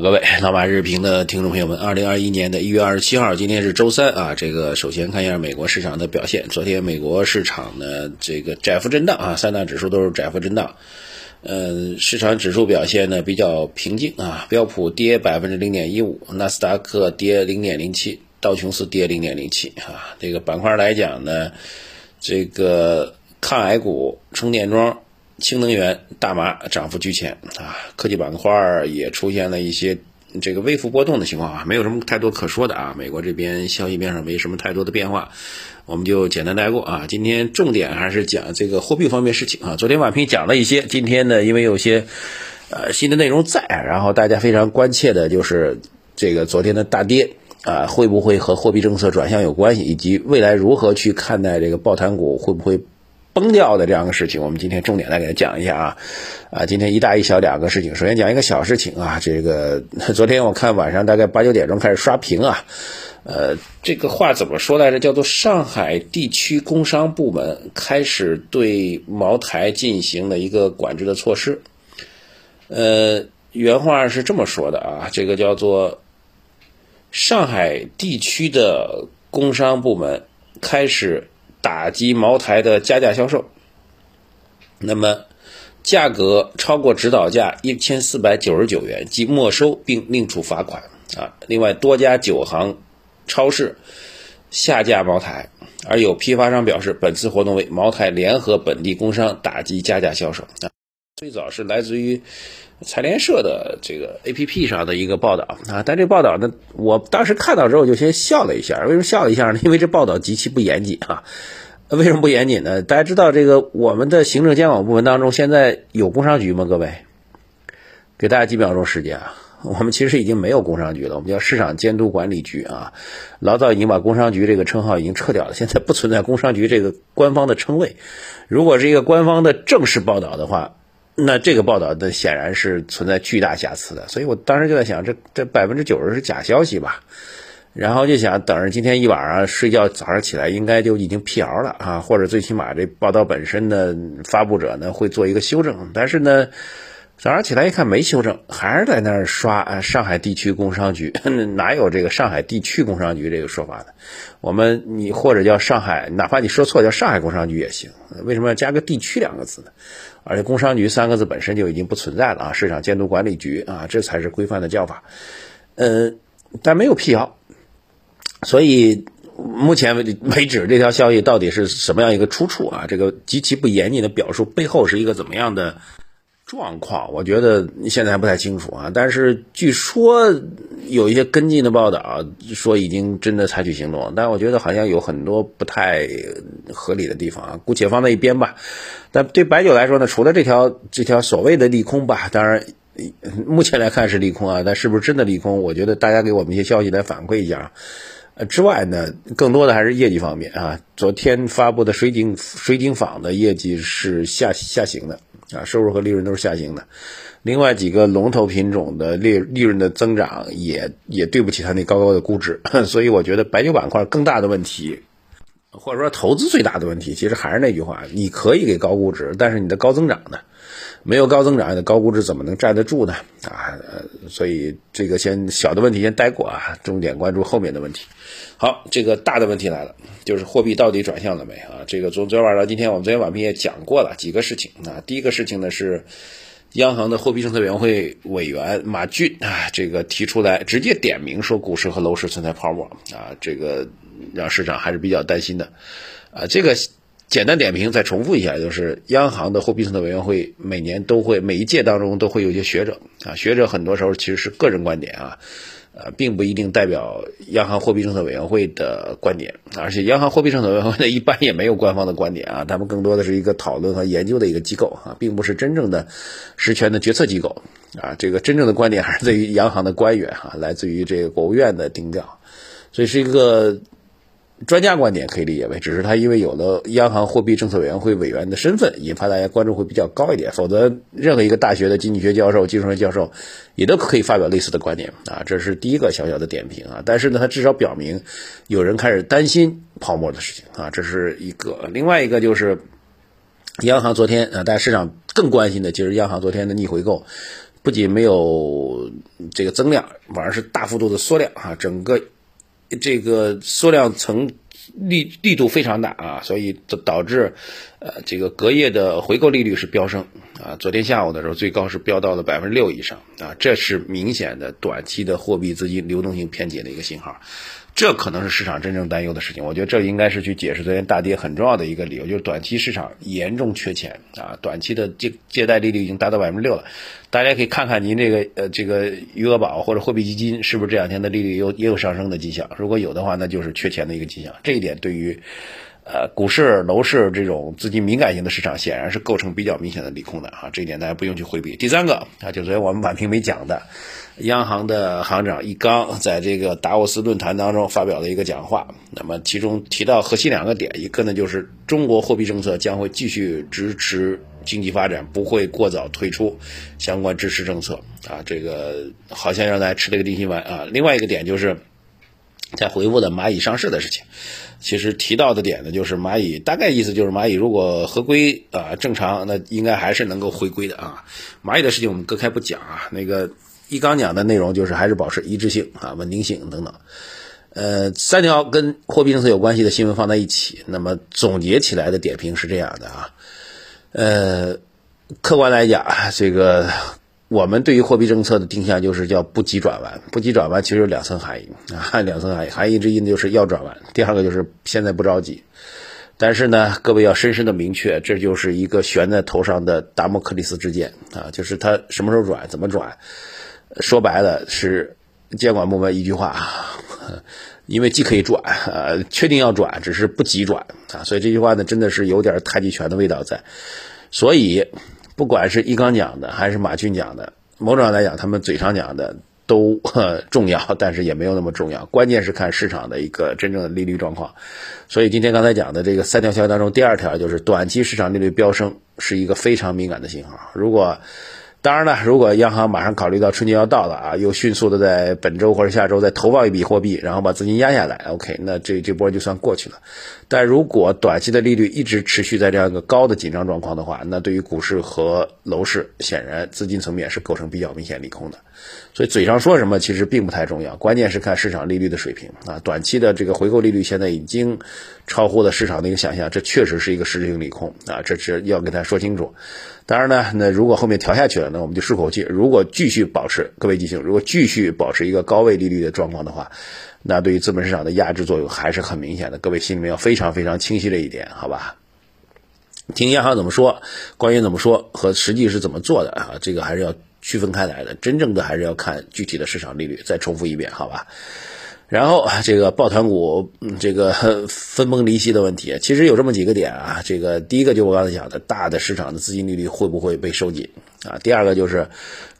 各位老马日评的听众朋友们，二零二一年的一月二十七号，今天是周三啊。这个首先看一下美国市场的表现。昨天美国市场呢，这个窄幅震荡啊，三大指数都是窄幅震荡。呃，市场指数表现呢比较平静啊，标普跌百分之零点一五，纳斯达克跌零点零七，道琼斯跌零点零七啊。这个板块来讲呢，这个抗癌股、充电桩。氢能源、大麻涨幅居前啊，科技板块也出现了一些这个微幅波动的情况啊，没有什么太多可说的啊。美国这边消息面上没什么太多的变化，我们就简单带过啊。今天重点还是讲这个货币方面事情啊。昨天晚评讲了一些，今天呢，因为有些呃新的内容在，然后大家非常关切的就是这个昨天的大跌啊，会不会和货币政策转向有关系，以及未来如何去看待这个抱团股会不会？崩掉的这样的事情，我们今天重点来给他讲一下啊，啊，今天一大一小两个事情。首先讲一个小事情啊，这个 昨天我看晚上大概八九点钟开始刷屏啊，呃，这个话怎么说来着？叫做上海地区工商部门开始对茅台进行了一个管制的措施。呃，原话是这么说的啊，这个叫做上海地区的工商部门开始。打击茅台的加价销售，那么价格超过指导价一千四百九十九元即没收并另处罚款啊。另外，多家酒行、超市下架茅台，而有批发商表示，本次活动为茅台联合本地工商打击加价销售啊。最早是来自于财联社的这个 A P P 上的一个报道啊，但这报道呢，我当时看到之后就先笑了一下。为什么笑了一下呢？因为这报道极其不严谨啊。为什么不严谨呢？大家知道这个我们的行政监管部门当中现在有工商局吗？各位，给大家几秒钟时间啊。我们其实已经没有工商局了，我们叫市场监督管理局啊。老早已经把工商局这个称号已经撤掉了，现在不存在工商局这个官方的称谓。如果是一个官方的正式报道的话。那这个报道的显然是存在巨大瑕疵的，所以我当时就在想，这这百分之九十是假消息吧？然后就想等着今天一晚上睡觉，早上起来应该就已经辟谣了啊，或者最起码这报道本身的发布者呢会做一个修正。但是呢，早上起来一看没修正，还是在那儿刷上海地区工商局，哪有这个上海地区工商局这个说法呢？我们你或者叫上海，哪怕你说错叫上海工商局也行，为什么要加个地区两个字呢？而且工商局三个字本身就已经不存在了啊，市场监督管理局啊，这才是规范的叫法。呃，但没有辟谣，所以目前为为止，这条消息到底是什么样一个出处啊？这个极其不严谨的表述背后是一个怎么样的？状况，我觉得现在还不太清楚啊。但是据说有一些跟进的报道，说已经真的采取行动。但我觉得好像有很多不太合理的地方啊，姑且放在一边吧。但对白酒来说呢，除了这条这条所谓的利空吧，当然目前来看是利空啊。但是不是真的利空？我觉得大家给我们一些消息来反馈一下。呃，之外呢，更多的还是业绩方面啊。昨天发布的水井水井坊的业绩是下下行的。啊，收入和利润都是下行的，另外几个龙头品种的利利润的增长也也对不起它那高高的估值，所以我觉得白酒板块更大的问题，或者说投资最大的问题，其实还是那句话，你可以给高估值，但是你的高增长呢？没有高增长，的高估值怎么能站得住呢？啊，所以这个先小的问题先带过啊，重点关注后面的问题。好，这个大的问题来了，就是货币到底转向了没啊？这个从昨天晚上到今天，我们昨天晚上也讲过了几个事情啊。第一个事情呢是，央行的货币政策委员会委员马骏啊，这个提出来直接点名说股市和楼市存在泡沫啊，这个让市场还是比较担心的啊。这个。简单点评，再重复一下，就是央行的货币政策委员会每年都会每一届当中都会有一些学者啊，学者很多时候其实是个人观点啊，呃，并不一定代表央行货币政策委员会的观点，而且央行货币政策委员会呢一般也没有官方的观点啊，他们更多的是一个讨论和研究的一个机构啊，并不是真正的实权的决策机构啊，这个真正的观点还是在于央行的官员哈，来自于这个国务院的定调，所以是一个。专家观点可以理解为，只是他因为有了央行货币政策委员会委员的身份，引发大家关注会比较高一点。否则，任何一个大学的经济学教授、金融学教授，也都可以发表类似的观点啊。这是第一个小小的点评啊。但是呢，他至少表明有人开始担心泡沫的事情啊，这是一个。另外一个就是，央行昨天啊，大家市场更关心的，其实央行昨天的逆回购。不仅没有这个增量，反而是大幅度的缩量啊，整个这个缩量层。力力度非常大啊，所以导导致，呃，这个隔夜的回购利率是飙升啊。昨天下午的时候，最高是飙到了百分之六以上啊，这是明显的短期的货币资金流动性偏紧的一个信号。这可能是市场真正担忧的事情，我觉得这应该是去解释昨天大跌很重要的一个理由，就是短期市场严重缺钱啊，短期的借借贷利率已经达到百分之六了，大家可以看看您这个呃这个余额宝或者货币基金是不是这两天的利率有也有上升的迹象，如果有的话，那就是缺钱的一个迹象，这一点对于呃股市、楼市这种资金敏感型的市场显然是构成比较明显的利空的啊，这一点大家不用去回避。第三个啊，就昨天我们晚评没讲的。央行的行长易纲在这个达沃斯论坛当中发表了一个讲话，那么其中提到核心两个点，一个呢就是中国货币政策将会继续支持经济发展，不会过早退出相关支持政策啊，这个好像让大家吃了个定心丸啊。另外一个点就是在回复的蚂蚁上市的事情，其实提到的点呢就是蚂蚁大概意思就是蚂蚁如果合规啊正常，那应该还是能够回归的啊。蚂蚁的事情我们隔开不讲啊，那个。一刚讲的内容就是还是保持一致性啊、稳定性等等，呃，三条跟货币政策有关系的新闻放在一起，那么总结起来的点评是这样的啊，呃，客观来讲，这个我们对于货币政策的定向就是叫不急转弯，不急转弯其实有两层含义啊，两层含义，含义之一呢就是要转弯，第二个就是现在不着急，但是呢，各位要深深的明确，这就是一个悬在头上的达摩克利斯之剑啊，就是它什么时候转，怎么转。说白了是监管部门一句话，因为既可以转，呃，确定要转，只是不急转啊，所以这句话呢，真的是有点太极拳的味道在。所以，不管是易纲讲的还是马骏讲的，某种上来讲，他们嘴上讲的都重要，但是也没有那么重要。关键是看市场的一个真正的利率状况。所以今天刚才讲的这个三条消息当中，第二条就是短期市场利率飙升是一个非常敏感的信号。如果当然了，如果央行马上考虑到春节要到了啊，又迅速的在本周或者下周再投放一笔货币，然后把资金压下来，OK，那这这波就算过去了。但如果短期的利率一直持续在这样一个高的紧张状况的话，那对于股市和楼市，显然资金层面是构成比较明显利空的。所以嘴上说什么其实并不太重要，关键是看市场利率的水平啊。短期的这个回购利率现在已经超乎了市场的一个想象，这确实是一个实质性利空啊，这是要跟大家说清楚。当然呢，那如果后面调下去了，那我们就舒口气。如果继续保持，各位记性，如果继续保持一个高位利率的状况的话，那对于资本市场的压制作用还是很明显的。各位心里面要非常非常清晰这一点，好吧？听央行怎么说，官员怎么说和实际是怎么做的啊？这个还是要区分开来的。真正的还是要看具体的市场利率。再重复一遍，好吧？然后这个抱团股这个分崩离析的问题，其实有这么几个点啊。这个第一个就我刚才讲的，大的市场的资金利率会不会被收紧啊？第二个就是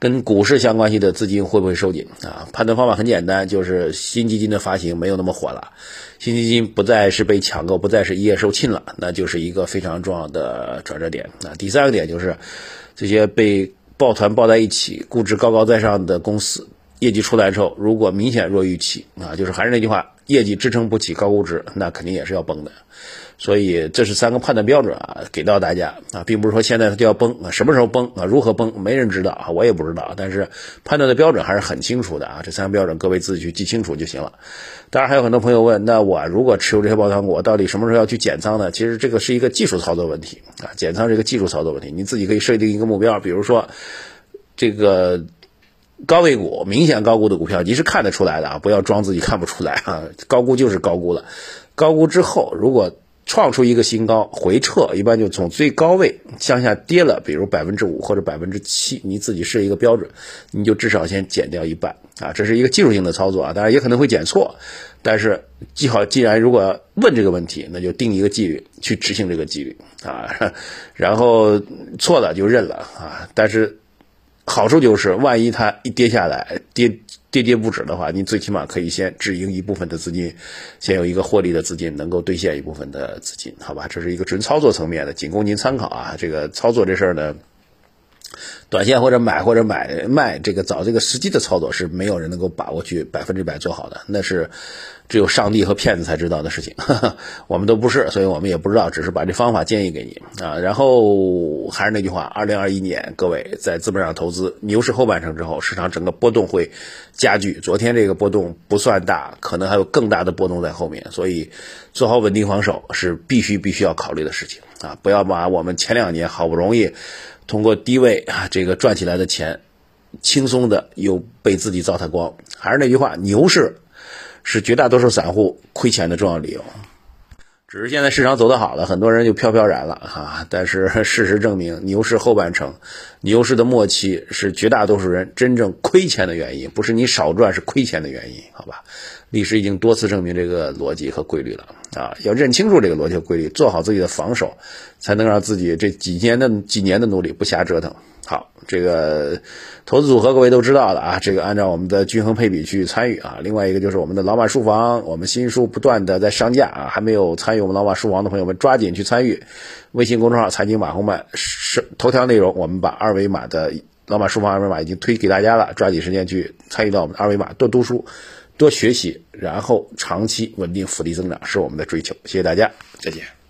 跟股市相关系的资金会不会收紧啊？判断方法很简单，就是新基金的发行没有那么火了，新基金不再是被抢购，不再是一夜售罄了，那就是一个非常重要的转折点啊。第三个点就是这些被抱团抱在一起、估值高高在上的公司。业绩出来之后，如果明显弱预期啊，就是还是那句话，业绩支撑不起高估值，那肯定也是要崩的。所以这是三个判断标准啊，给到大家啊，并不是说现在它就要崩啊，什么时候崩啊，如何崩，没人知道啊，我也不知道。但是判断的标准还是很清楚的啊，这三个标准各位自己去记清楚就行了。当然还有很多朋友问，那我如果持有这些抱团股，到底什么时候要去减仓呢？其实这个是一个技术操作问题啊，减仓是一个技术操作问题，你自己可以设定一个目标，比如说这个。高位股明显高估的股票，你是看得出来的啊！不要装自己看不出来啊！高估就是高估了，高估之后如果创出一个新高，回撤一般就从最高位向下跌了，比如百分之五或者百分之七，你自己设一个标准，你就至少先减掉一半啊！这是一个技术性的操作啊，当然也可能会减错，但是记好，既然如果问这个问题，那就定一个纪律去执行这个纪律啊，然后错了就认了啊，但是。好处就是，万一它一跌下来，跌跌跌不止的话，你最起码可以先止盈一部分的资金，先有一个获利的资金，能够兑现一部分的资金，好吧？这是一个纯操作层面的，仅供您参考啊。这个操作这事儿呢，短线或者买或者买卖这个找这个时机的操作是没有人能够把握去百分之百做好的，那是只有上帝和骗子才知道的事情，我们都不是，所以我们也不知道，只是把这方法建议给你啊。然后还是那句话，二零二一年各位在资本上投资，牛市后半程之后，市场整个波动会加剧。昨天这个波动不算大，可能还有更大的波动在后面，所以做好稳定防守是必须必须要考虑的事情啊！不要把我们前两年好不容易。通过低位啊，这个赚起来的钱，轻松的又被自己糟蹋光。还是那句话，牛市是绝大多数散户亏钱的重要理由。只是现在市场走得好了，很多人就飘飘然了哈。但是事实证明，牛市后半程、牛市的末期是绝大多数人真正亏钱的原因，不是你少赚，是亏钱的原因，好吧？历史已经多次证明这个逻辑和规律了啊！要认清楚这个逻辑和规律，做好自己的防守，才能让自己这几年的几年的努力不瞎折腾。好，这个投资组合各位都知道了啊，这个按照我们的均衡配比去参与啊。另外一个就是我们的老马书房，我们新书不断的在上架啊，还没有参与我们老马书房的朋友们抓紧去参与。微信公众号财经马红漫是头条内容，我们把二维码的老马书房二维码已经推给大家了，抓紧时间去参与到我们的二维码，多读书。多学习，然后长期稳定复利增长是我们的追求。谢谢大家，再见。